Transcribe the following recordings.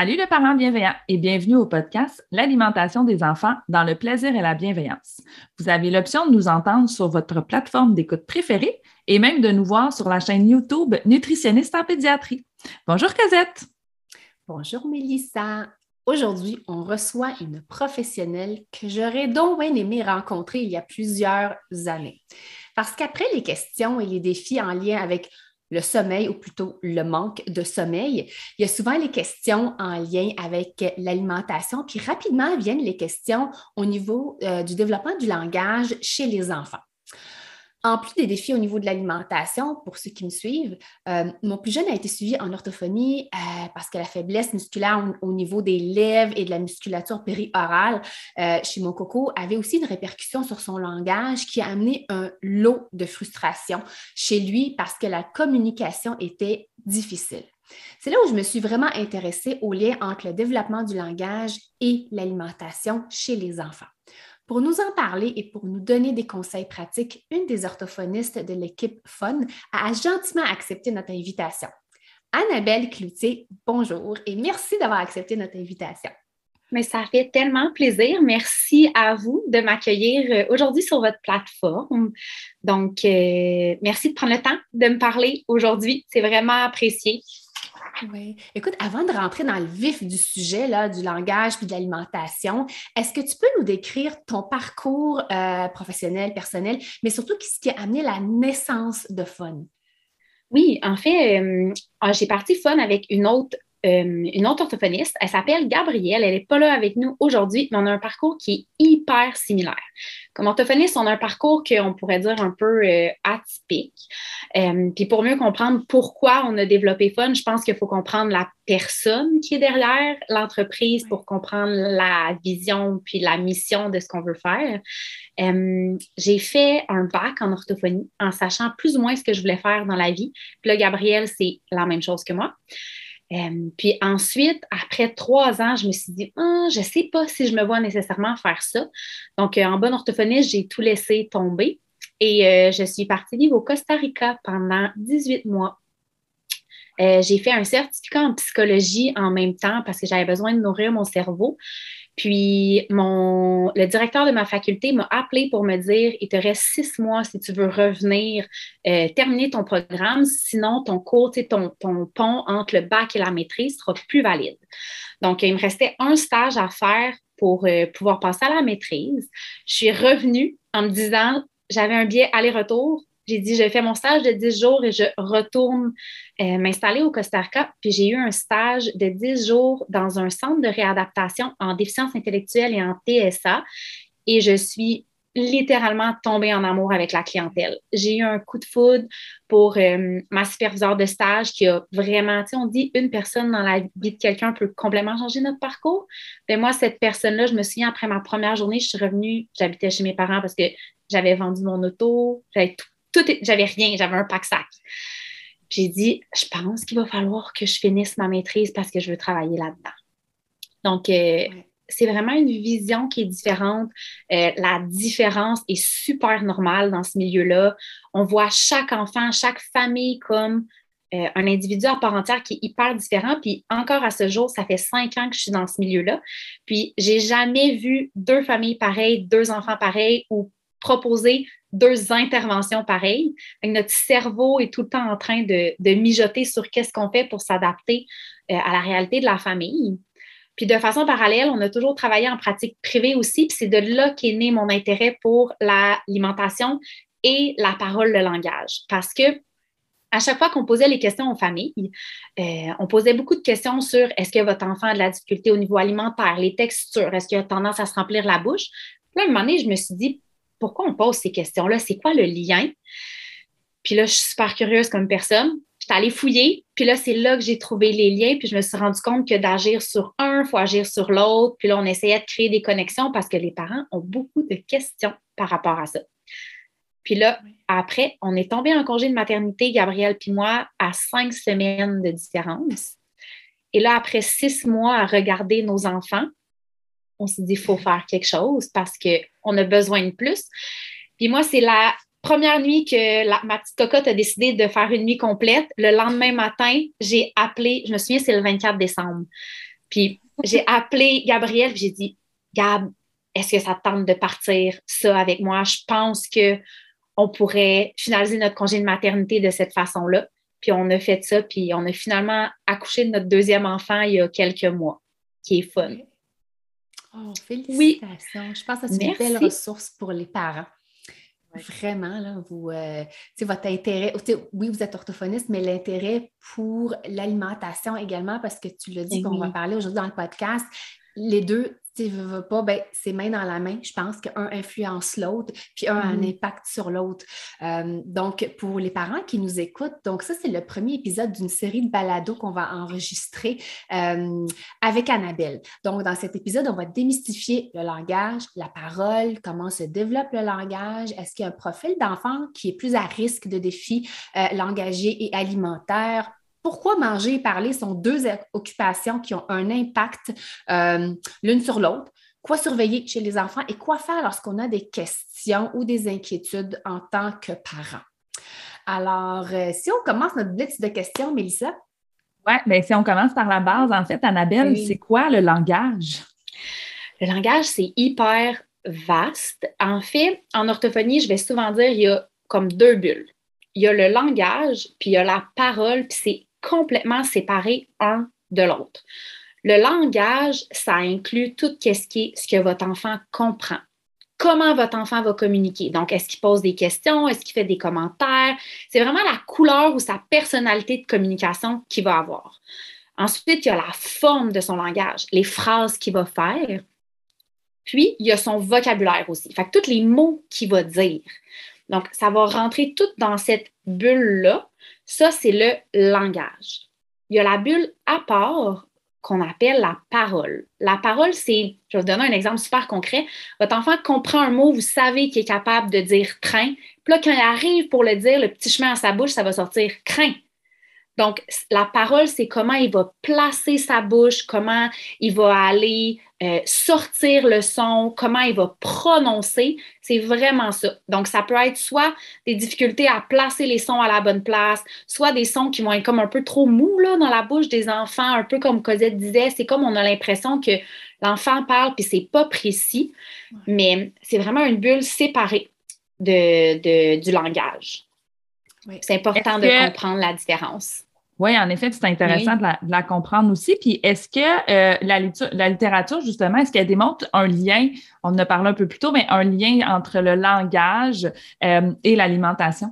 Salut le parent bienveillant et bienvenue au podcast L'alimentation des enfants dans le plaisir et la bienveillance. Vous avez l'option de nous entendre sur votre plateforme d'écoute préférée et même de nous voir sur la chaîne YouTube Nutritionniste en pédiatrie. Bonjour Cosette. Bonjour Mélissa. Aujourd'hui, on reçoit une professionnelle que j'aurais donc bien aimé rencontrer il y a plusieurs années. Parce qu'après les questions et les défis en lien avec le sommeil ou plutôt le manque de sommeil. Il y a souvent les questions en lien avec l'alimentation, puis rapidement viennent les questions au niveau euh, du développement du langage chez les enfants. En plus des défis au niveau de l'alimentation, pour ceux qui me suivent, euh, mon plus jeune a été suivi en orthophonie euh, parce que la faiblesse musculaire au, niveau des lèvres et de la musculature périorale euh, chez mon coco avait aussi une répercussion sur son langage qui a amené un lot de frustration chez lui parce que la communication était difficile. C'est là où je me suis vraiment intéressée au lien entre le développement du langage et l'alimentation chez les enfants. Pour nous en parler et pour nous donner des conseils pratiques, une des orthophonistes de l'équipe Fun a gentiment accepté notre invitation. Annabelle Cloutier, bonjour et merci d'avoir accepté notre invitation. Mais ça fait tellement plaisir. Merci à vous de m'accueillir euh, aujourd'hui sur votre plateforme. Donc, euh, merci de prendre le temps de me parler aujourd'hui. C'est vraiment apprécié. Oui. Écoute, avant de rentrer dans le vif du sujet, là, du langage puis de l'alimentation, est-ce que tu peux nous décrire ton parcours euh, professionnel, personnel, mais surtout ce qui a amené la naissance de Fun? Oui, en fait, euh, ah, j'ai parti Fun avec une autre euh, une autre orthophoniste. Elle s'appelle Gabrielle. Elle n'est pas là avec nous aujourd'hui, mais on a un parcours qui est hyper similaire. Comme orthophoniste, on a un parcours qu'on pourrait dire un peu euh, atypique. Euh, puis pour mieux comprendre pourquoi on a développé Fun, je pense qu'il faut comprendre la personne qui est derrière l'entreprise pour comprendre la vision puis la mission de ce qu'on veut faire. J'ai fait un bac en orthophonie en sachant plus ou moins ce que je voulais faire dans la vie. Puis là, Gabrielle, c'est la même chose que moi. Euh, puis ensuite, après trois ans, je me suis dit, ah, je ne sais pas si je me vois nécessairement faire ça. Donc, euh, en bonne orthophoniste, j'ai tout laissé tomber et euh, je suis partie vivre au Costa Rica pendant 18 mois. j'ai fait un certificat en psychologie en même temps parce que j'avais besoin de nourrir mon cerveau. Puis mon, le directeur de ma faculté m'a appelé pour me dire il te reste six mois si tu veux revenir, euh, terminer ton programme, sinon ton cours, ton, ton pont entre le bac et la maîtrise sera plus valide. Donc, il me restait un stage à faire pour euh, pouvoir passer à la maîtrise. Je suis revenue en me disant j'avais un billet aller-retour, j'ai dit, je fais mon stage de 10 jours et je retourne euh, m'installer au Costa Rica. Puis j'ai eu un stage de 10 jours dans un centre de réadaptation en déficience intellectuelle et en TSA. Et je suis littéralement tombée en amour avec la clientèle. J'ai eu un coup de foudre pour euh, ma superviseure de stage qui a vraiment, tu sais, on dit une personne dans la vie de quelqu'un peut complètement changer notre parcours. Mais ben, moi, cette personne-là, je me souviens, après ma première journée, je suis revenue, j'habitais chez mes parents parce que j'avais vendu mon auto, j'avais tout j'avais rien, j'avais un pack-sac. J'ai dit, je pense qu'il va falloir que je finisse ma maîtrise parce que je veux travailler là-dedans. Donc, euh, c'est vraiment une vision qui est différente. Euh, la différence est super normale dans ce milieu-là. On voit chaque enfant, chaque famille comme euh, un individu à part entière qui est hyper différent. Puis encore à ce jour, ça fait cinq ans que je suis dans ce milieu-là. Puis j'ai jamais vu deux familles pareilles, deux enfants pareils ou proposer deux interventions pareilles. notre cerveau est tout le temps en train de, mijoter sur qu'est-ce qu'on fait pour s'adapter euh, à la réalité de la famille. Puis de façon parallèle, on a toujours travaillé en pratique privée aussi, puis c'est de là qu'est né mon intérêt pour l'alimentation et la parole, le langage. Parce que à chaque fois qu'on posait les questions aux familles, euh, on posait beaucoup de questions sur est-ce que votre enfant a de la difficulté au niveau alimentaire, les textures, est-ce qu'il a tendance à se remplir la bouche. Puis là, à un moment donné, je me suis dit, pourquoi on pose ces questions-là? C'est quoi le lien? Puis là, je suis super curieuse comme personne. J'étais allée fouiller, puis là, c'est là que j'ai trouvé les liens, puis je me suis rendu compte que d'agir sur un, il faut agir sur l'autre. Puis là, on essayait de créer des connexions parce que les parents ont beaucoup de questions par rapport à ça. Puis là, après, on est tombé en congé de maternité, Gabrielle puis moi, à cinq semaines de différence. Et là, après six mois à regarder nos enfants, on s'est dit, il faut faire quelque chose parce qu'on a besoin de plus. Puis moi, c'est la première nuit que ma petite cocotte a décidé de faire une nuit complète. Le lendemain matin, j'ai appelé, je me souviens, c'est le 24 décembre. Puis j'ai appelé Gabrielle, j'ai dit, Gab, est-ce que ça te tente de partir ça avec moi? Je pense que on pourrait finaliser notre congé de maternité de cette façon-là. Puis on a fait ça, puis on a finalement accouché de notre deuxième enfant il y a quelques mois, qui est fun. Oh, félicitations. Je pense que c'est une belle ressource pour les parents. Vraiment, là, vous, euh, votre intérêt, oui, vous êtes orthophoniste, mais l'intérêt pour l'alimentation également, parce que tu l'as dit, qu'on va parler aujourd'hui dans le podcast, les deux tu veux, pas, ben, c'est main dans la main. Je pense qu'un influence l'autre, puis un a un mm-hmm. impact sur l'autre. Euh, donc, pour les parents qui nous écoutent, donc ça, c'est le premier épisode d'une série de balados qu'on va enregistrer euh, avec Annabelle. Donc, dans cet épisode, on va démystifier le langage, la parole, comment se développe le langage. Est-ce qu'il y a un profil d'enfant qui est plus à risque de défis euh, langagiers et alimentaires? Pourquoi manger et parler sont deux occupations qui ont un impact euh, l'une sur l'autre? Quoi surveiller chez les enfants et quoi faire lorsqu'on a des questions ou des inquiétudes en tant que parent? Alors, euh, si on commence notre blitz de questions, Mélissa? Oui, bien, si on commence par la base, en fait, Annabelle, c'est quoi le langage? Le langage, c'est hyper vaste. En fait, en orthophonie, je vais souvent dire, il y a comme deux bulles. Il y a le langage, puis il y a la parole, puis c'est complètement séparés un de l'autre. Le langage, ça inclut tout ce qui est ce que votre enfant comprend. Comment votre enfant va communiquer? Donc, est-ce qu'il pose des questions? Est-ce qu'il fait des commentaires? C'est vraiment la couleur ou sa personnalité de communication qu'il va avoir. Ensuite, il y a la forme de son langage, les phrases qu'il va faire. Puis, il y a son vocabulaire aussi. Fait que tous les mots qu'il va dire. Donc, ça va rentrer tout dans cette bulle-là ça, c'est le langage. Il y a la bulle à part qu'on appelle la parole. La parole, c'est, je vais vous donner un exemple super concret. Votre enfant comprend un mot, vous savez qu'il est capable de dire train. Puis là, quand il arrive pour le dire, le petit chemin à sa bouche, ça va sortir craint. Donc, la parole, c'est comment il va placer sa bouche, comment il va aller euh, sortir le son, comment il va prononcer. C'est vraiment ça. Donc, ça peut être soit des difficultés à placer les sons à la bonne place, soit des sons qui vont être comme un peu trop mous là, dans la bouche des enfants, un peu comme Cosette disait. C'est comme on a l'impression que l'enfant parle puis c'est pas précis, mais c'est vraiment une bulle séparée de, du langage. C'est important de comprendre la différence. Oui, en effet, c'est intéressant de, la, comprendre aussi. Puis est-ce que euh, la, littérature, justement, est-ce qu'elle démontre un lien, on en a parlé un peu plus tôt, mais un lien entre le langage euh, et l'alimentation?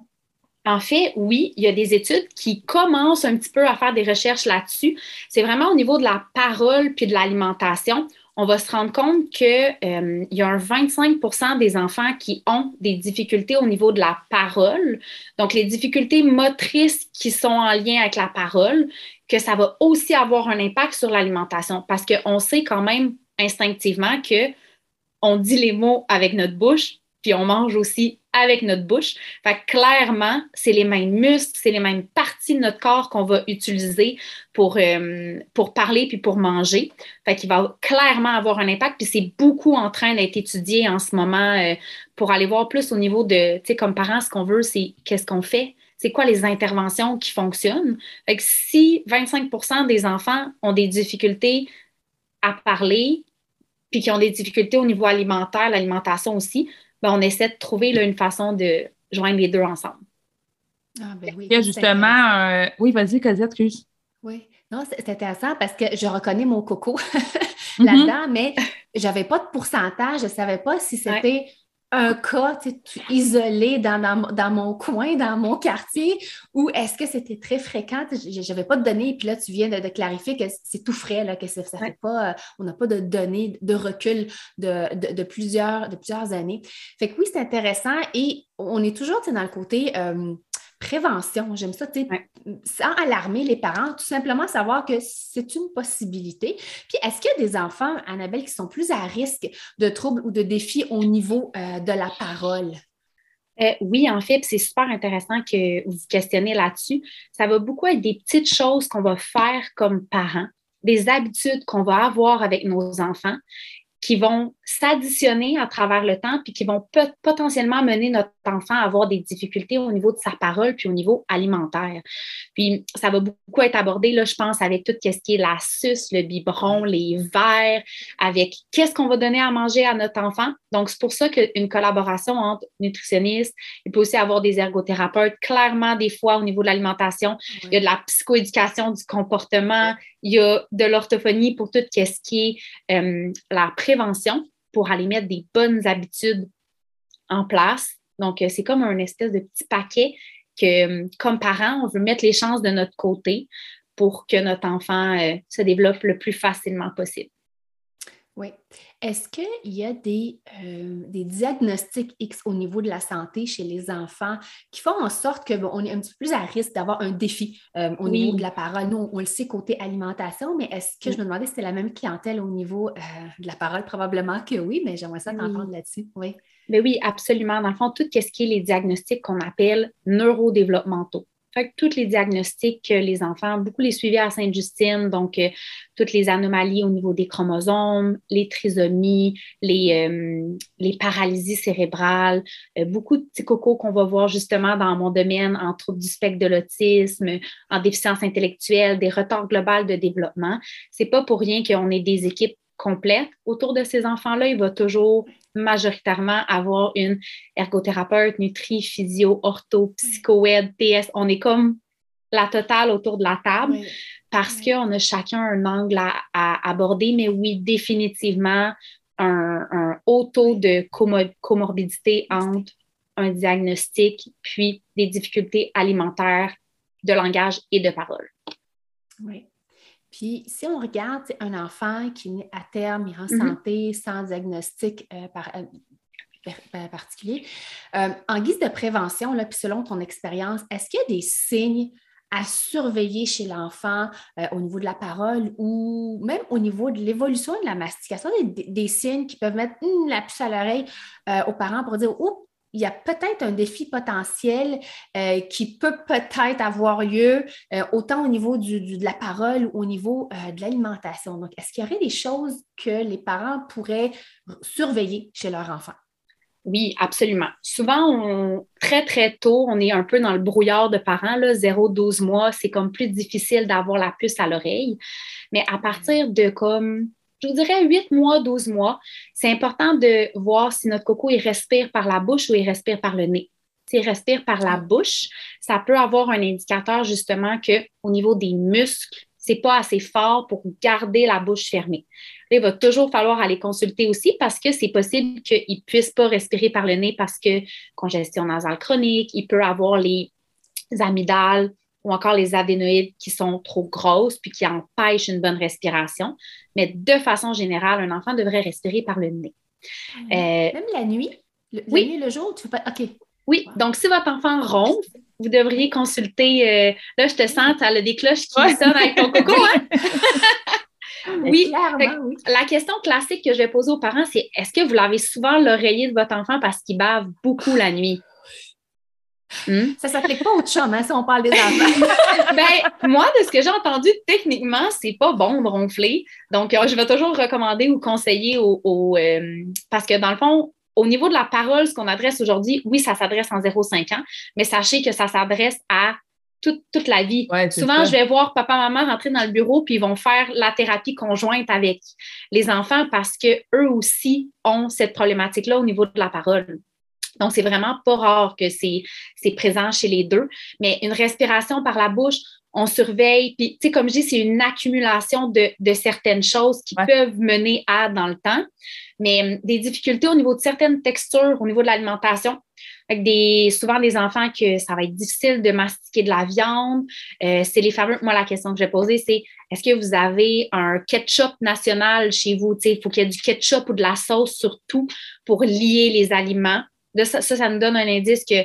En fait, oui, il y a des études qui commencent un petit peu à faire des recherches là-dessus. C'est vraiment au niveau de la parole puis de l'alimentation on va se rendre compte qu'il euh, y a un 25% des enfants qui ont des difficultés au niveau de la parole. Donc, les difficultés motrices qui sont en lien avec la parole, que ça va aussi avoir un impact sur l'alimentation parce qu'on sait quand même instinctivement que on dit les mots avec notre bouche, on mange aussi avec notre bouche. Fait clairement, c'est les mêmes muscles, c'est les mêmes parties de notre corps qu'on va utiliser pour, euh, pour parler puis pour manger. Fait va clairement avoir un impact. Puis c'est beaucoup en train d'être étudié en ce moment euh, pour aller voir plus au niveau de, tu sais, comme parents, ce qu'on veut, c'est qu'est-ce qu'on fait? C'est quoi les interventions qui fonctionnent? Fait si 25% des enfants ont des difficultés à parler, puis qui ont des difficultés au niveau alimentaire, l'alimentation aussi, ben, on essaie de trouver là, une façon de joindre les deux ensemble. Ah, ben oui. Il y a justement Oui, vas-y, Cosette, excuse. Oui. Non, c'est intéressant parce que je reconnais mon coco mm-hmm. là-dedans, mais je n'avais pas de pourcentage. Je ne savais pas si c'était un cas isolé dans, dans, mon coin, dans mon quartier, ou est-ce que c'était très fréquent? Je n'avais pas de données, puis là, tu viens de, clarifier que c'est tout frais, là, que ça, fait pas, on n'a pas de données de recul de, plusieurs, de plusieurs années. Fait que oui, c'est intéressant et on est toujours dans le côté euh, prévention. J'aime ça, tu sais, sans alarmer les parents, tout simplement savoir que c'est une possibilité. Puis, est-ce qu'il y a des enfants, Annabelle, qui sont plus à risque de troubles ou de défis au niveau euh, de la parole? Euh, oui, en fait, c'est super intéressant que vous vous questionnez là-dessus. Ça va beaucoup être des petites choses qu'on va faire comme parents, des habitudes qu'on va avoir avec nos enfants qui vont s'additionner à travers le temps, puis qui vont potentiellement mener notre enfant à avoir des difficultés au niveau de sa parole, puis au niveau alimentaire. Puis ça va beaucoup être abordé, là, je pense, avec tout ce qui est la suce, le biberon, les verres, avec qu'est-ce qu'on va donner à manger à notre enfant. Donc, c'est pour ça qu'une collaboration entre nutritionnistes, il peut aussi avoir des ergothérapeutes. Clairement, des fois, au niveau de l'alimentation, il y a de la psychoéducation du comportement, il y a de l'orthophonie pour tout ce qui est euh, la prévention pour aller mettre des bonnes habitudes en place. Donc, euh, c'est comme un espèce de petit paquet que, euh, comme parents, on veut mettre les chances de notre côté pour que notre enfant se développe le plus facilement possible. Oui. Est-ce qu'il y a des, euh, des, diagnostics X au niveau de la santé chez les enfants qui font en sorte qu'on est un petit peu plus à risque d'avoir un défi euh, au niveau de la parole? Nous, on, le sait côté alimentation, mais est-ce que je me demandais si c'était la même clientèle au niveau euh, de la parole? Probablement que oui, mais j'aimerais ça t'entendre là-dessus. Oui. Mais oui, absolument. Dans le fond, tout ce qui est les diagnostics qu'on appelle neurodéveloppementaux. Tous les diagnostics que les enfants, beaucoup les suivis à Sainte-Justine, donc euh, toutes les anomalies au niveau des chromosomes, les trisomies, les, euh, paralysies cérébrales, euh, beaucoup de petits cocos qu'on va voir justement dans mon domaine en troubles du spectre de l'autisme, en déficience intellectuelle, des retards globaux de développement. C'est pas pour rien qu'on ait des équipes complètes autour de ces enfants-là. Il va toujours majoritairement avoir une ergothérapeute, nutri, physio, ortho, psychoède, PS. On est comme la totale autour de la table parce qu'on a chacun un angle à, aborder, mais oui, définitivement, un, haut taux de comorbidité entre un diagnostic puis des difficultés alimentaires, de langage et de parole. Oui. Puis, si on regarde un enfant qui est à terme, il est en mm-hmm. santé, sans diagnostic euh, euh, particulier, euh, en guise de prévention, là, puis selon ton expérience, est-ce qu'il y a des signes à surveiller chez l'enfant au niveau de la parole ou même au niveau de l'évolution de la mastication, des, signes qui peuvent mettre hmm, la puce à l'oreille aux parents pour dire Oups, il y a peut-être un défi potentiel euh, qui peut peut-être avoir lieu euh, autant au niveau de la parole ou au niveau euh, de l'alimentation. Donc, est-ce qu'il y aurait des choses que les parents pourraient surveiller chez leur enfant? Oui, absolument. Souvent, très, très tôt, on est un peu dans le brouillard de parents. 0-12 mois, c'est comme plus difficile d'avoir la puce à l'oreille. Mais à partir de comme je vous dirais 8 mois, 12 mois, c'est important de voir si notre coco, il respire par la bouche ou il respire par le nez. S'il respire par la bouche, ça peut avoir un indicateur justement qu'au niveau des muscles, c'est pas assez fort pour garder la bouche fermée. il va toujours falloir aller consulter aussi parce que c'est possible qu'il ne puisse pas respirer par le nez parce que congestion nasale chronique, il peut avoir les amygdales ou encore les adénoïdes qui sont trop grosses puis qui empêchent une bonne respiration. Mais de façon générale, un enfant devrait respirer par le nez. Euh, Même la nuit? Le, oui. La nuit, le jour, tu fais pas. OK. Oui, donc si votre enfant ronfle, vous devriez consulter. Euh, là, je te sens, tu as des cloches qui sonnent avec ton coco, hein? oui, oui. La question classique que je vais poser aux parents, c'est est-ce que vous lavez souvent l'oreiller de votre enfant parce qu'il bave beaucoup la nuit? Hmm? Ça ne s'applique pas au chum, hein, si on parle des enfants. ben, moi, de ce que j'ai entendu, techniquement, c'est pas bon de ronfler. Donc, euh, je vais toujours recommander ou conseiller au, euh, parce que dans le fond, au niveau de la parole, ce qu'on adresse aujourd'hui, oui, ça s'adresse en 0,5 ans, mais sachez que ça s'adresse à toute, la vie. Souvent, je vais voir papa, maman rentrer dans le bureau, puis ils vont faire la thérapie conjointe avec les enfants parce qu'eux aussi ont cette problématique-là au niveau de la parole. Donc, c'est vraiment pas rare que c'est présent chez les deux. Mais une respiration par la bouche, on surveille. Puis, tu sais, comme je dis, c'est une accumulation de, certaines choses qui peuvent mener à dans le temps. Mais hum, des difficultés au niveau de certaines textures, au niveau de l'alimentation. Avec des, souvent des enfants que ça va être difficile de mastiquer de la viande. Euh, c'est les fameux. Moi, la question que j'ai posée, c'est est-ce que vous avez un ketchup national chez vous? il faut qu'il y ait du ketchup ou de la sauce surtout pour lier les aliments. Ça, ça, ça nous donne un indice que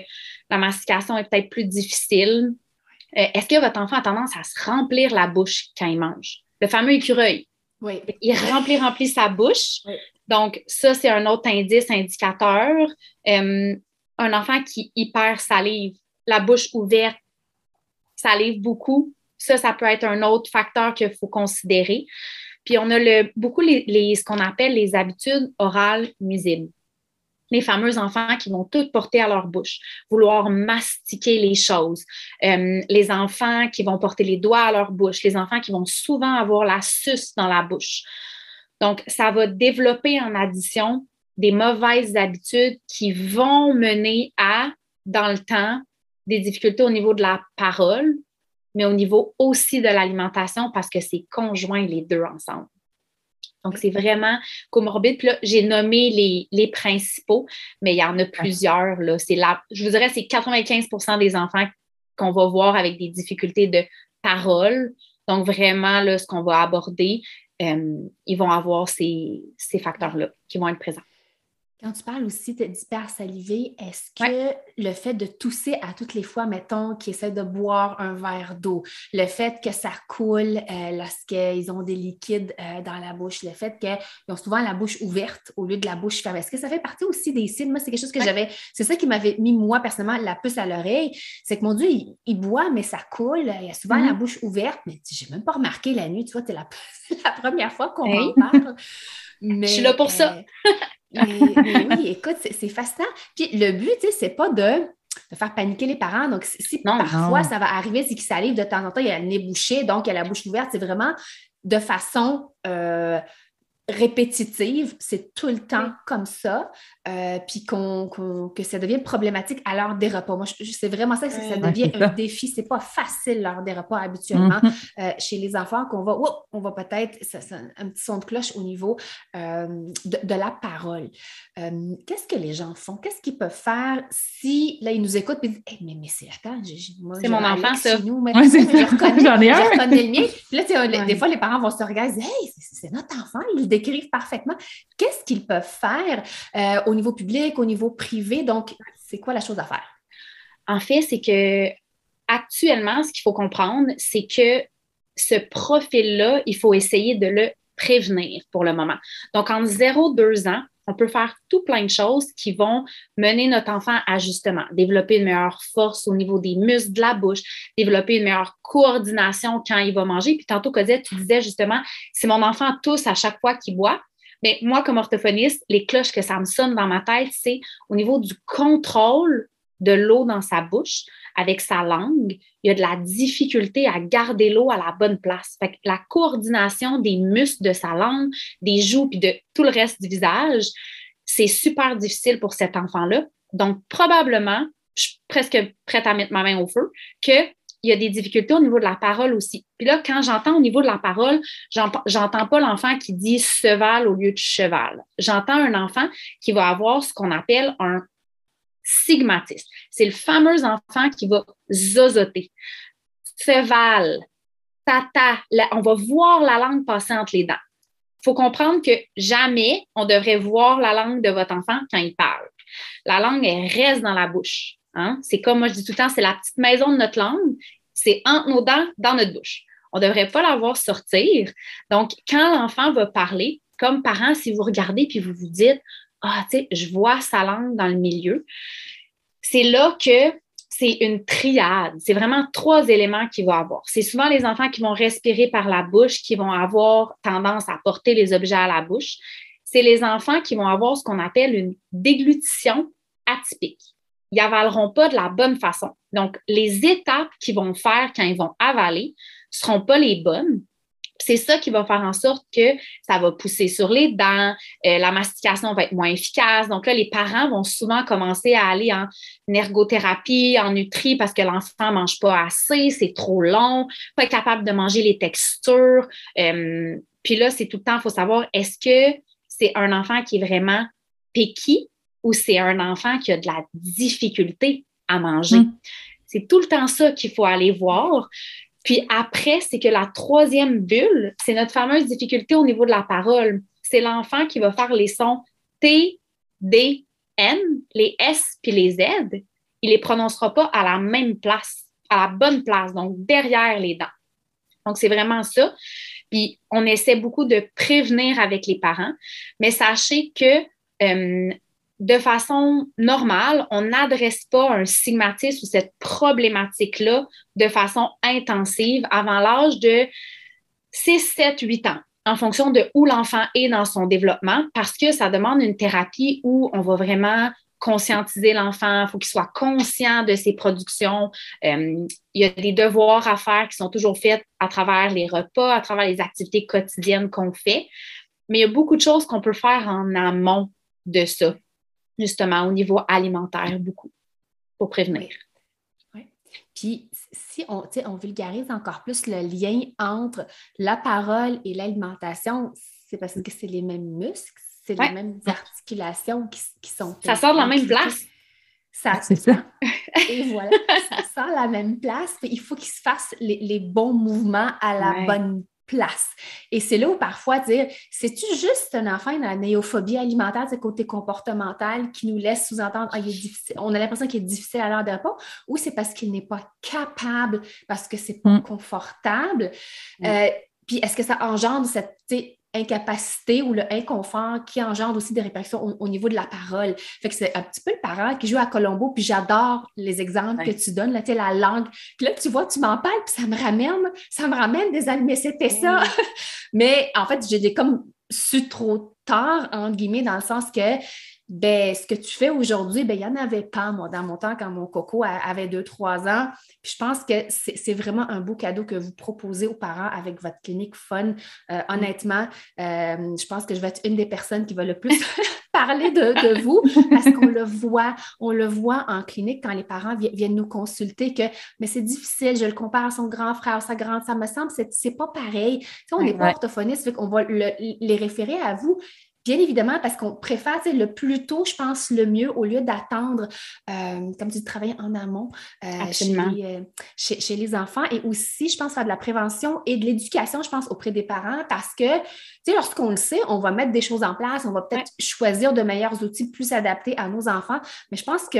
la mastication est peut-être plus difficile. Euh, est-ce que votre enfant a tendance à se remplir la bouche quand il mange? Le fameux écureuil. Oui. Il remplit, remplit sa bouche. Donc, ça, c'est un autre indice, indicateur. Euh, un enfant qui hyper salive, la bouche ouverte, salive beaucoup. Ça, ça peut être un autre facteur qu'il faut considérer. Puis, on a le, beaucoup les, ce qu'on appelle les habitudes orales nuisibles les fameux enfants qui vont tout porter à leur bouche, vouloir mastiquer les choses, euh, les enfants qui vont porter les doigts à leur bouche, les enfants qui vont souvent avoir la suce dans la bouche. Donc, ça va développer en addition des mauvaises habitudes qui vont mener à, dans le temps, des difficultés au niveau de la parole, mais au niveau aussi de l'alimentation parce que c'est conjoint les deux ensemble. Donc, c'est vraiment comorbide. Puis là, j'ai nommé les, les, principaux, mais il y en a plusieurs. Là. C'est là, je vous dirais, c'est 95% des enfants qu'on va voir avec des difficultés de parole. Donc, vraiment, là, ce qu'on va aborder, euh, ils vont avoir ces, ces facteurs-là qui vont être présents. Quand tu parles aussi d'hypersaliver, est-ce que le fait de tousser à toutes les fois, mettons, qu'ils essaient de boire un verre d'eau, le fait que ça coule euh, lorsqu'ils ont des liquides euh, dans la bouche, le fait qu'ils ont souvent la bouche ouverte au lieu de la bouche fermée, est-ce que ça fait partie aussi des signes? Moi, c'est quelque chose que j'avais, c'est ça qui m'avait mis, moi, personnellement, la puce à l'oreille. C'est que mon Dieu, il, boit, mais ça coule, il a souvent la mm-hmm. bouche ouverte, mais j'ai même pas remarqué la nuit, tu vois, c'est la, la, première fois qu'on en parle. Je suis là pour ça. Mais, oui, écoute, c'est fascinant. Puis le but, tu sais, c'est pas de, faire paniquer les parents. Donc, si parfois ça va arriver, c'est qu'ils salive de temps en temps, il y a le nez bouché, donc il y a la bouche ouverte, c'est vraiment de façon euh, répétitive, c'est tout le temps comme ça, euh, puis qu'on, que ça devient problématique à l'heure des repas. Moi, c'est vraiment ça, que ça devient un défi. C'est pas facile l'heure des repas habituellement mhm. euh, chez les enfants qu'on va, on va peut-être, un petit son de cloche au niveau euh, de, la parole. qu'est-ce que les gens font? Qu'est-ce qu'ils peuvent faire si, là, ils nous écoutent et disent, mais, mais c'est, attends, c'est mon enfant, ça. Nous, mais, je reconnais, J'en ai un. Je reconnais le mien. Puis là, des fois, les parents vont se regarder, hey, c'est, notre enfant, il décrivent parfaitement qu'est-ce qu'ils peuvent faire euh, au niveau public, au niveau privé? Donc, c'est quoi la chose à faire? En fait, c'est que actuellement, ce qu'il faut comprendre, c'est que ce profil-là, il faut essayer de le prévenir pour le moment. Donc, en 0-2 ans, on peut faire tout plein de choses qui vont mener notre enfant à justement développer une meilleure force au niveau des muscles de la bouche, développer une meilleure coordination quand il va manger. Puis tantôt, Cosette, tu disais justement, si mon enfant tousse à chaque fois qu'il boit, mais moi, comme orthophoniste, les cloches que ça me sonne dans ma tête, c'est au niveau du contrôle de l'eau dans sa bouche avec sa langue, il y a de la difficulté à garder l'eau à la bonne place. Fait que la coordination des muscles de sa langue, des joues puis de tout le reste du visage, c'est super difficile pour cet enfant-là. Donc, probablement, je suis presque prête à mettre ma main au feu, que il y a des difficultés au niveau de la parole aussi. Puis là, quand j'entends au niveau de la parole, j'entends pas l'enfant qui dit cheval au lieu de cheval. J'entends un enfant qui va avoir ce qu'on appelle un sigmatisme. C'est le fameux enfant qui va zozoter. Cheval, tata, on va voir la langue passer entre les dents. Il faut comprendre que jamais on devrait voir la langue de votre enfant quand il parle. La langue, elle reste dans la bouche. Hein? C'est comme moi je dis tout le temps, c'est la petite maison de notre langue. C'est entre nos dents, dans notre bouche. On ne devrait pas la voir sortir. Donc, quand l'enfant va parler, comme parent, si vous regardez puis vous vous dites, ah, tu sais, je vois sa langue dans le milieu, c'est là que c'est une triade. C'est vraiment trois éléments qu'il va avoir. C'est souvent les enfants qui vont respirer par la bouche, qui vont avoir tendance à porter les objets à la bouche. C'est les enfants qui vont avoir ce qu'on appelle une déglutition atypique ils avaleront pas de la bonne façon. Donc, les étapes qu'ils vont faire quand ils vont avaler seront pas les bonnes. C'est ça qui va faire en sorte que ça va pousser sur les dents, euh, la mastication va être moins efficace. Donc là, les parents vont souvent commencer à aller en ergothérapie, en nutri parce que l'enfant ne mange pas assez, c'est trop long, pas capable de manger les textures. Euh, puis là, c'est tout le temps, il faut savoir, est-ce que c'est un enfant qui est vraiment picky ou c'est un enfant qui a de la difficulté à manger? Mm. C'est tout le temps ça qu'il faut aller voir. Puis après, c'est que la troisième bulle, c'est notre fameuse difficulté au niveau de la parole. C'est l'enfant qui va faire les sons T, D, N, les S puis les Z. Il les prononcera pas à la même place, à la bonne place, donc derrière les dents. Donc, c'est vraiment ça. Puis, on essaie beaucoup de prévenir avec les parents, mais sachez que euh, de façon normale, on n'adresse pas un stigmatisme ou cette problématique-là de façon intensive avant l'âge de 6, 7, 8 ans en fonction de où l'enfant est dans son développement, parce que ça demande une thérapie où on va vraiment conscientiser l'enfant, il faut qu'il soit conscient de ses productions. Euh, il y a des devoirs à faire qui sont toujours faits à travers les repas, à travers les activités quotidiennes qu'on fait. Mais il y a beaucoup de choses qu'on peut faire en amont de ça justement, au niveau alimentaire, beaucoup, pour prévenir. Oui. Puis, si on, on vulgarise encore plus le lien entre la parole et l'alimentation, c'est parce que c'est les mêmes muscles, c'est les mêmes articulations qui, qui sont. Ça sort de la même place. Ça, c'est ça. Et voilà, ça sort la même place. Il faut qu'ils se fassent les, les, bons mouvements à la bonne place. Et c'est là où parfois dire, c'est-tu juste un enfant dans la néophobie alimentaire, ce côté comportemental qui nous laisse sous-entendre, ah, on a l'impression qu'il est difficile à l'heure de repas, ou c'est parce qu'il n'est pas capable, parce que c'est pas mm. confortable? Euh, puis est-ce que ça engendre cette incapacité ou le inconfort qui engendre aussi des répercussions au, niveau de la parole. Fait que c'est un petit peu le parent qui joue à Colombo, puis j'adore les exemples que tu donnes, là, tu sais, la langue. Puis là, tu vois, tu m'en parles, puis ça me ramène, ça me ramène des années, mais c'était ça. mais en fait, j'ai comme su trop tard, entre guillemets, dans le sens que ben, ce que tu fais aujourd'hui, ben, il n'y en avait pas, moi, dans mon temps, quand mon coco avait 2-3 ans. Puis je pense que c'est vraiment un beau cadeau que vous proposez aux parents avec votre clinique fun. Euh, honnêtement, euh, je pense que je vais être une des personnes qui va le plus parler de, vous parce qu'on le voit, on le voit en clinique quand les parents viennent nous consulter que mais c'est difficile, je le compare à son grand frère, sa grande, ça me semble, c'est pas pareil. on n'est pas orthophoniste, on va les référer à vous. Bien évidemment, parce qu'on préfère le plus tôt, je pense, le mieux, au lieu d'attendre, euh, comme tu dis, travailler en amont euh, euh, chez, chez, les enfants. Et aussi, je pense, faire de la prévention et de l'éducation, je pense, auprès des parents, parce que, sais, lorsqu'on le sait, on va mettre des choses en place, on va peut-être choisir de meilleurs outils plus adaptés à nos enfants. Mais je pense que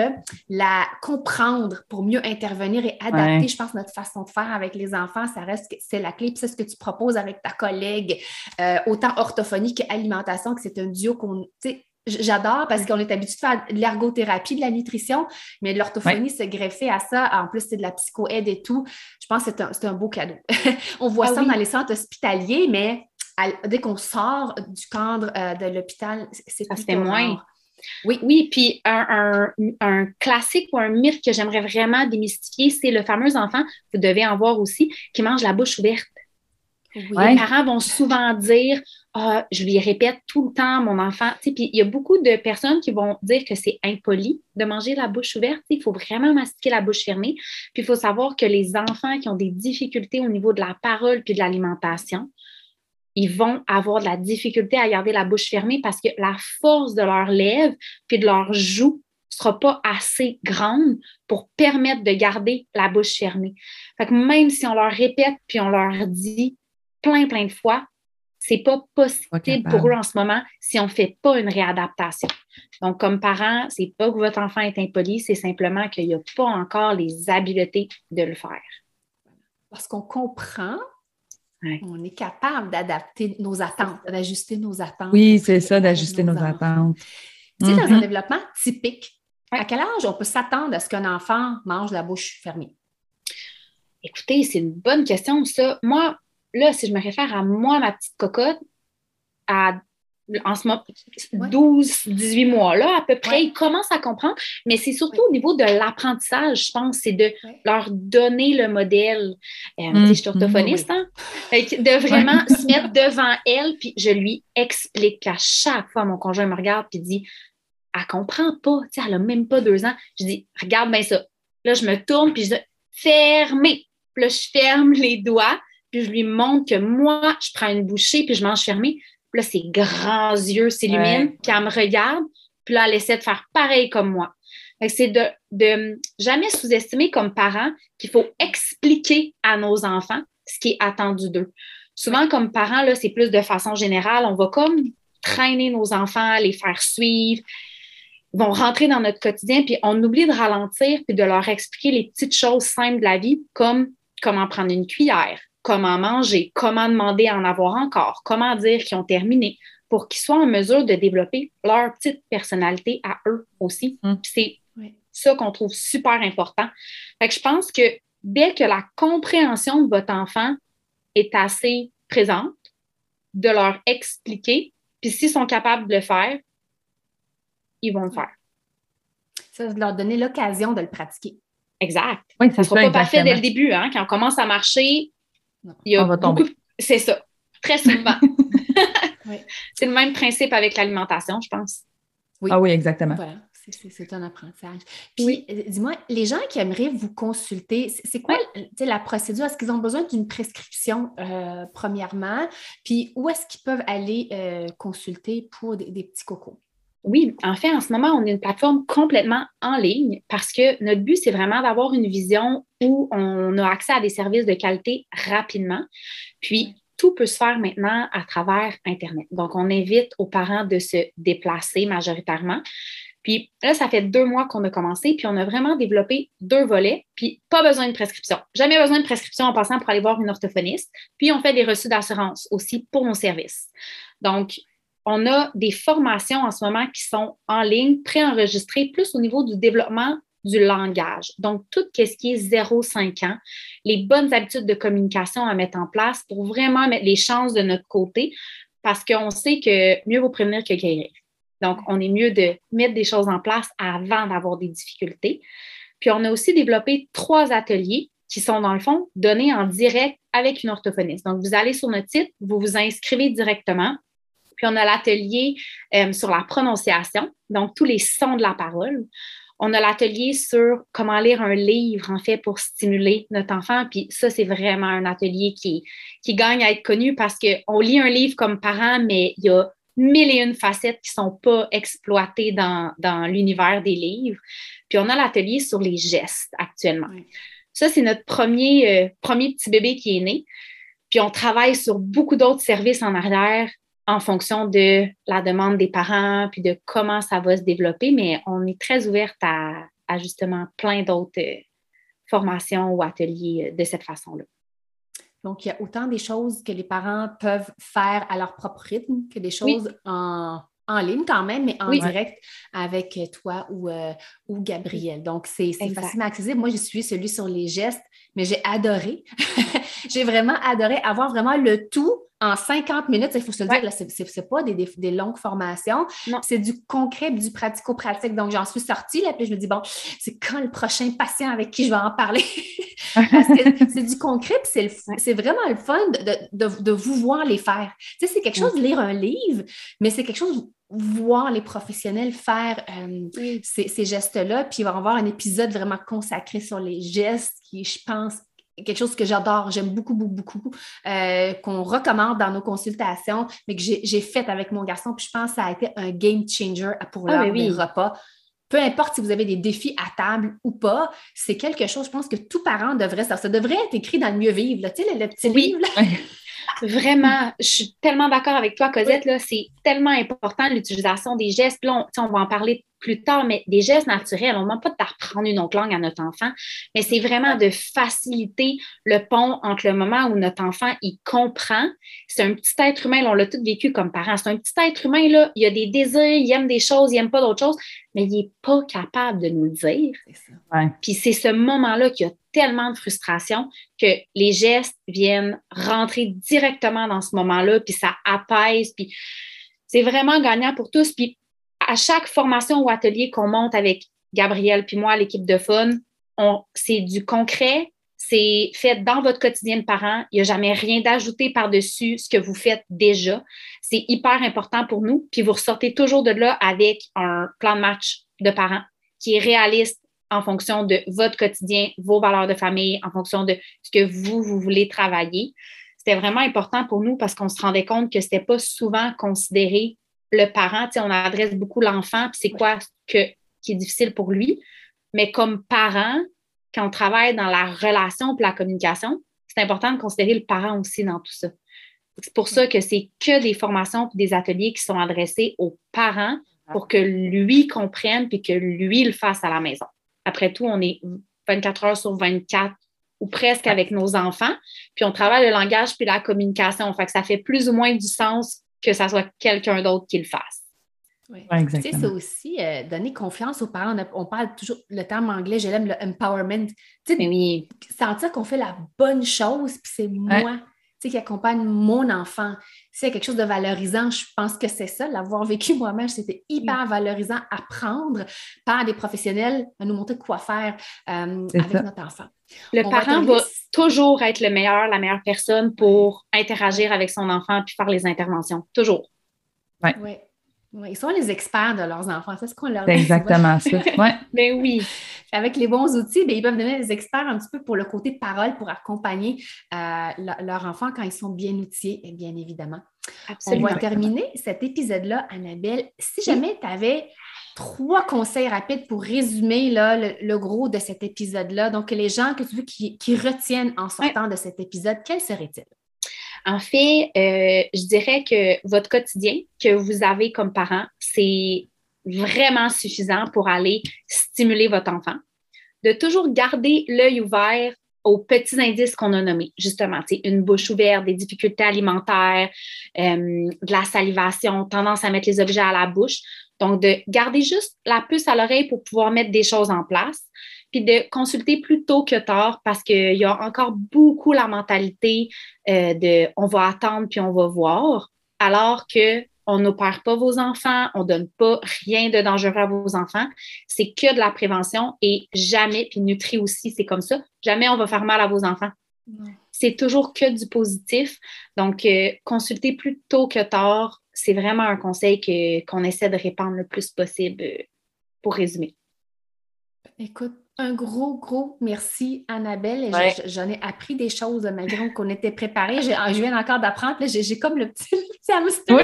la comprendre pour mieux intervenir et adapter, je pense, notre façon de faire avec les enfants, ça reste, c'est la clé. Puis c'est ce que tu proposes avec ta collègue, autant orthophonie qu'alimentation, que c'est un duo qu'on. J'adore parce qu'on est habitué de faire de l'ergothérapie, de la nutrition, mais l'orthophonie se greffer à ça. En plus, c'est de la psycho-aide et tout. Je pense que c'est un, beau cadeau. On voit ah ça dans les centres hospitaliers, mais dès qu'on sort du cadre euh, de l'hôpital, c'est ça moins. Oui, oui. Puis un, un, classique ou un mythe que j'aimerais vraiment démystifier, c'est le fameux enfant, vous devez en voir aussi, qui mange la bouche ouverte. Les parents vont souvent dire ah, je lui répète tout le temps, mon enfant. Puis il y a beaucoup de personnes qui vont dire que c'est impoli de manger la bouche ouverte. Il faut vraiment mastiquer la bouche fermée. Puis il faut savoir que les enfants qui ont des difficultés au niveau de la parole puis de l'alimentation, ils vont avoir de la difficulté à garder la bouche fermée parce que la force de leurs lèvres puis de leurs joues ne sera pas assez grande pour permettre de garder la bouche fermée. Fait que même si on leur répète puis on leur dit plein, plein de fois, c'est pas possible pour eux en ce moment si on ne fait pas une réadaptation. Donc, comme parent, c'est pas que votre enfant est impoli, c'est simplement qu'il n'y a pas encore les habiletés de le faire. Parce qu'on comprend, on est capable d'adapter nos attentes, d'ajuster nos attentes. Oui, c'est ça, d'ajuster nos, attentes. Tu sais, dans un mm-hmm. développement typique, à quel âge on peut s'attendre à ce qu'un enfant mange la bouche fermée? Écoutez, c'est une bonne question, ça. Moi, là, si je me réfère à moi, ma petite cocotte, à en ce moment, 12, 18 mois, là, à peu près, ils commencent à comprendre, mais c'est surtout au niveau de l'apprentissage, je pense, c'est de leur donner le modèle. Euh, mmh. Je suis orthophoniste, hein? De vraiment se mettre devant elle, puis je lui explique à chaque fois, mon conjoint me regarde, puis dit Elle comprend pas, tu sais, elle a même pas deux ans. Je dis Regarde bien ça. Là, je me tourne, puis je dis Fermez. Puis là, je ferme les doigts, puis je lui montre que moi, je prends une bouchée, puis je mange fermé. Puis là, ses grands yeux s'illuminent, puis elle me regarde, puis là, elle essaie de faire pareil comme moi. C'est de, de jamais sous-estimer comme parent qu'il faut expliquer à nos enfants ce qui est attendu d'eux. Souvent, comme parents, là, c'est plus de façon générale, on va comme traîner nos enfants, les faire suivre, ils vont rentrer dans notre quotidien, puis on oublie de ralentir, puis de leur expliquer les petites choses simples de la vie, comme comment prendre une cuillère, comment manger, comment demander à en avoir encore, comment dire qu'ils ont terminé, pour qu'ils soient en mesure de développer leur petite personnalité à eux aussi. Mm. C'est ça qu'on trouve super important. Fait que je pense que dès que la compréhension de votre enfant est assez présente, de leur expliquer, puis s'ils sont capables de le faire, ils vont le faire. Ça, de leur donner l'occasion de le pratiquer. Exact. ça ne sera pas parfait dès le début. Hein? Quand on commence à marcher, il y a beaucoup... C'est ça, très souvent. C'est le même principe avec l'alimentation, je pense. Ah oui, exactement. Voilà, c'est un apprentissage. Puis, euh, dis-moi, les gens qui aimeraient vous consulter, c'est quoi la procédure? Est-ce qu'ils ont besoin d'une prescription, euh, premièrement? Puis, où est-ce qu'ils peuvent aller euh, consulter pour des petits cocos? Oui, en fait, en ce moment, on est une plateforme complètement en ligne parce que notre but, c'est vraiment d'avoir une vision où on a accès à des services de qualité rapidement. Puis, tout peut se faire maintenant à travers Internet. Donc, on invite aux parents de se déplacer majoritairement. Puis là, ça fait deux mois qu'on a commencé, puis on a vraiment développé deux volets, puis pas besoin de prescription. Jamais besoin de prescription en passant pour aller voir une orthophoniste. Puis on fait des reçus d'assurance aussi pour nos services. Donc, on a des formations en ce moment qui sont en ligne, préenregistrées, plus au niveau du développement du langage. Donc, tout ce qui est 0-5 ans, les bonnes habitudes de communication à mettre en place pour vraiment mettre les chances de notre côté, parce qu'on sait que mieux vaut prévenir que guérir. Donc, on est mieux de mettre des choses en place avant d'avoir des difficultés. Puis, on a aussi développé trois ateliers qui sont, dans le fond, donnés en direct avec une orthophoniste. Donc, vous allez sur notre site, vous vous inscrivez directement, puis on a l'atelier euh, sur la prononciation, donc tous les sons de la parole. On a l'atelier sur comment lire un livre, en fait, pour stimuler notre enfant. Puis ça, c'est vraiment un atelier qui, qui gagne à être connu parce qu'on lit un livre comme parent, mais il y a mille et une facettes qui ne sont pas exploitées dans, l'univers des livres. Puis on a l'atelier sur les gestes actuellement. Ça, c'est notre premier, euh, premier petit bébé qui est né. Puis on travaille sur beaucoup d'autres services en arrière en fonction de la demande des parents, puis de comment ça va se développer, mais on est très ouverte à, justement plein d'autres euh, formations ou ateliers euh, de cette façon-là. Donc, il y a autant des choses que les parents peuvent faire à leur propre rythme que des choses en, ligne quand même, mais en direct avec toi ou, euh, ou Gabriel. Donc, c'est facilement accessible. Moi, j'ai suivi celui sur les gestes, mais j'ai adoré. j'ai vraiment adoré avoir vraiment le tout en 50 minutes, il faut se le dire, ce n'est pas des, longues formations, c'est du concret, du pratico-pratique. Donc, j'en suis sortie, là, puis je me dis, bon, c'est quand le prochain patient avec qui je vais en parler? C'est du concret, puis c'est vraiment le fun de, vous voir les faire. Tu sais, c'est quelque chose de lire un livre, mais c'est quelque chose de voir les professionnels faire euh, ces, ces gestes-là, puis il va y avoir un épisode vraiment consacré sur les gestes qui, je pense, quelque chose que j'adore, j'aime beaucoup, beaucoup, beaucoup, euh, qu'on recommande dans nos consultations, mais que j'ai fait avec mon garçon. Puis je pense que ça a été un game changer pour ah, l'heure des repas. Peu importe si vous avez des défis à table ou pas, c'est quelque chose, je pense que tout parent devrait ça. Ça devrait être écrit dans le mieux vivre, tu sais, le, petit livre. Vraiment, je suis tellement d'accord avec toi, Cosette. Là, c'est tellement important l'utilisation des gestes. Là, on, va en parler plus tard, mais des gestes naturels. On ne demande pas d'apprendre une autre langue à notre enfant, mais c'est vraiment de faciliter le pont entre le moment où notre enfant il comprend. C'est un petit être humain, on l'a tout vécu comme parents. C'est un petit être humain, là, il a des désirs, il aime des choses, il n'aime pas d'autres choses, mais il n'est pas capable de nous le dire. Puis c'est ce moment-là qu'il y a tellement de frustration que les gestes viennent rentrer directement dans ce moment-là, puis ça apaise, puis C'est vraiment gagnant pour tous. Puis à chaque formation ou atelier qu'on monte avec Gabriel puis moi, l'équipe de Fun, c'est du concret, c'est fait dans votre quotidien de parent. Il n'y a jamais rien d'ajouté par-dessus ce que vous faites déjà. C'est hyper important pour nous. Puis vous ressortez toujours de là avec un plan de match de parents qui est réaliste en fonction de votre quotidien, vos valeurs de famille, en fonction de ce que vous, vous voulez travailler. C'était vraiment important pour nous parce qu'on se rendait compte que ce n'était pas souvent considéré le parent. on adresse beaucoup l'enfant, puis c'est quoi que, qui est difficile pour lui. Mais comme parent, quand on travaille dans la relation et la communication, c'est important de considérer le parent aussi dans tout ça. C'est pour ça que c'est que des formations et des ateliers qui sont adressés aux parents pour que lui comprenne puis que lui le fasse à la maison. Après tout, on est 24 heures sur 24 ou presque avec nos enfants, puis on travaille le langage puis la communication. Fait que ça fait plus ou moins du sens que ça soit quelqu'un d'autre qui le fasse. Oui. c'est ça aussi, euh, donner confiance aux parents. On, parle toujours, le terme anglais, je l'aime, le empowerment. Tu sais, oui. sentir qu'on fait la bonne chose, puis c'est moi qui accompagne mon enfant. C'est quelque chose de valorisant, je pense que c'est ça. L'avoir vécu moi-même, c'était hyper valorisant. Apprendre par des professionnels à nous montrer quoi faire euh, avec notre enfant. Le parent va, toujours être le meilleur, la meilleure personne pour interagir avec son enfant puis faire les interventions. Toujours. Oui. Ouais. Ils sont les experts de leurs enfants, c'est ce qu'on leur dit. exactement ça. Ouais. Ben oui. Avec les bons outils, ben, ils peuvent devenir des experts un petit peu pour le côté parole, pour accompagner euh, leur enfant quand ils sont bien outillés, bien évidemment. Absolument. On va terminer cet épisode-là, Annabelle. Si jamais tu avais trois conseils rapides pour résumer là, le, gros de cet épisode-là. Donc, les gens que tu veux qui, retiennent en sortant de cet épisode, quels seraient-ils? En fait, euh, je dirais que votre quotidien que vous avez comme parent, c'est vraiment suffisant pour aller stimuler votre enfant. De toujours garder l'œil ouvert aux petits indices qu'on a nommés, justement, une bouche ouverte, des difficultés alimentaires, euh, de la salivation, tendance à mettre les objets à la bouche. Donc, de garder juste la puce à l'oreille pour pouvoir mettre des choses en place, puis de consulter plus tôt que tard parce qu'il y a encore beaucoup la mentalité euh, de on va attendre puis on va voir, alors que on n'opère pas vos enfants, on ne donne pas rien de dangereux à vos enfants. C'est que de la prévention et jamais, puis Nutri aussi, c'est comme ça, jamais on va faire mal à vos enfants. C'est toujours que du positif. Donc, euh, consulter plus tôt que tard, c'est vraiment un conseil qu'on essaie de répandre le plus possible euh, pour résumer. Écoute, un gros, gros merci, Annabelle. J'en ai appris des choses malgré qu'on était préparés. Je viens encore d'apprendre. J'ai comme le petit, hamster. Oui,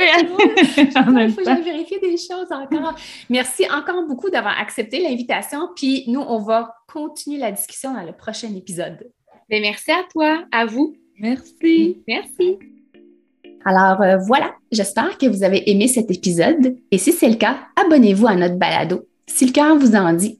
Il faut que j'aille vérifier des choses encore. Merci encore beaucoup d'avoir accepté l'invitation. Puis nous, on va continuer la discussion dans le prochain épisode. Ben, merci à toi, à vous. Merci. Merci. Alors euh, voilà, j'espère que vous avez aimé cet épisode et si c'est le cas, abonnez-vous à notre balado. Si le cœur vous en dit,